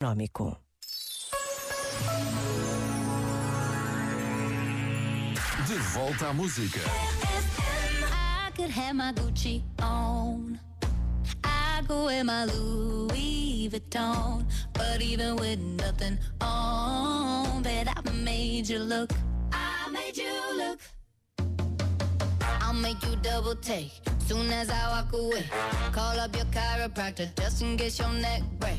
económico. De volta à música. I could have my Gucci on. I go wear my Louis Vuitton. But even with nothing on, bet I made you look. I made you look. I'll make you double take. Soon as I walk away, call up your chiropractor just in case your neck break.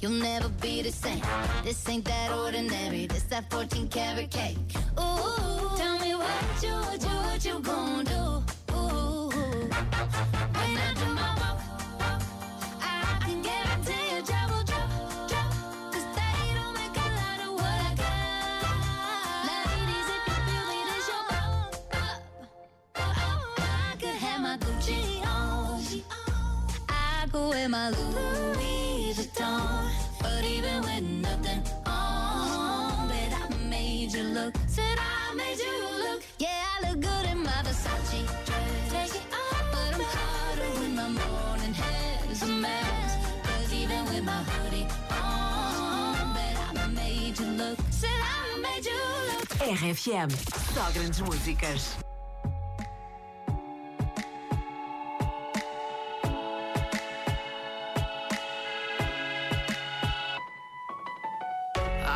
you'll never be the same. This ain't that ordinary. This that 14 karat cake. Ooh, tell me what you, what you, what you gonna do? Ooh, when I do my walk, I can drop, make a lot of what I got. If you your bop. Oh, I could have my Gucci on. I go wear my Louis Vuitton. But even with nothing on, bet I made you look. Said I made you look. Yeah, I look good in my Versace dress. Take it off, but I'm hotter when my morning hair's a mess. Cause even with my hoodie on, bet I made you look. Said I made you look. RFM. Só grandes músicas.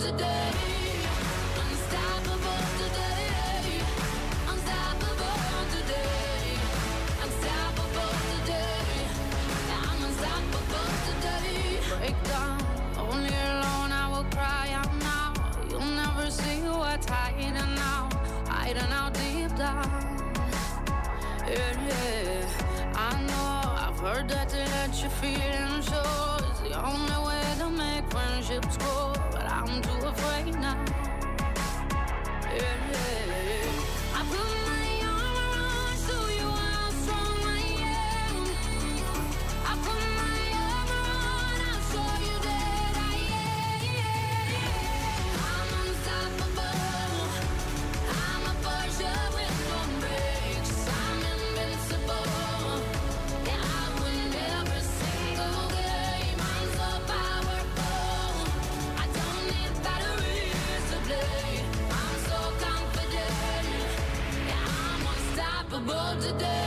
That to let your feelings show is the only way to make friendships grow. Unstoppable today.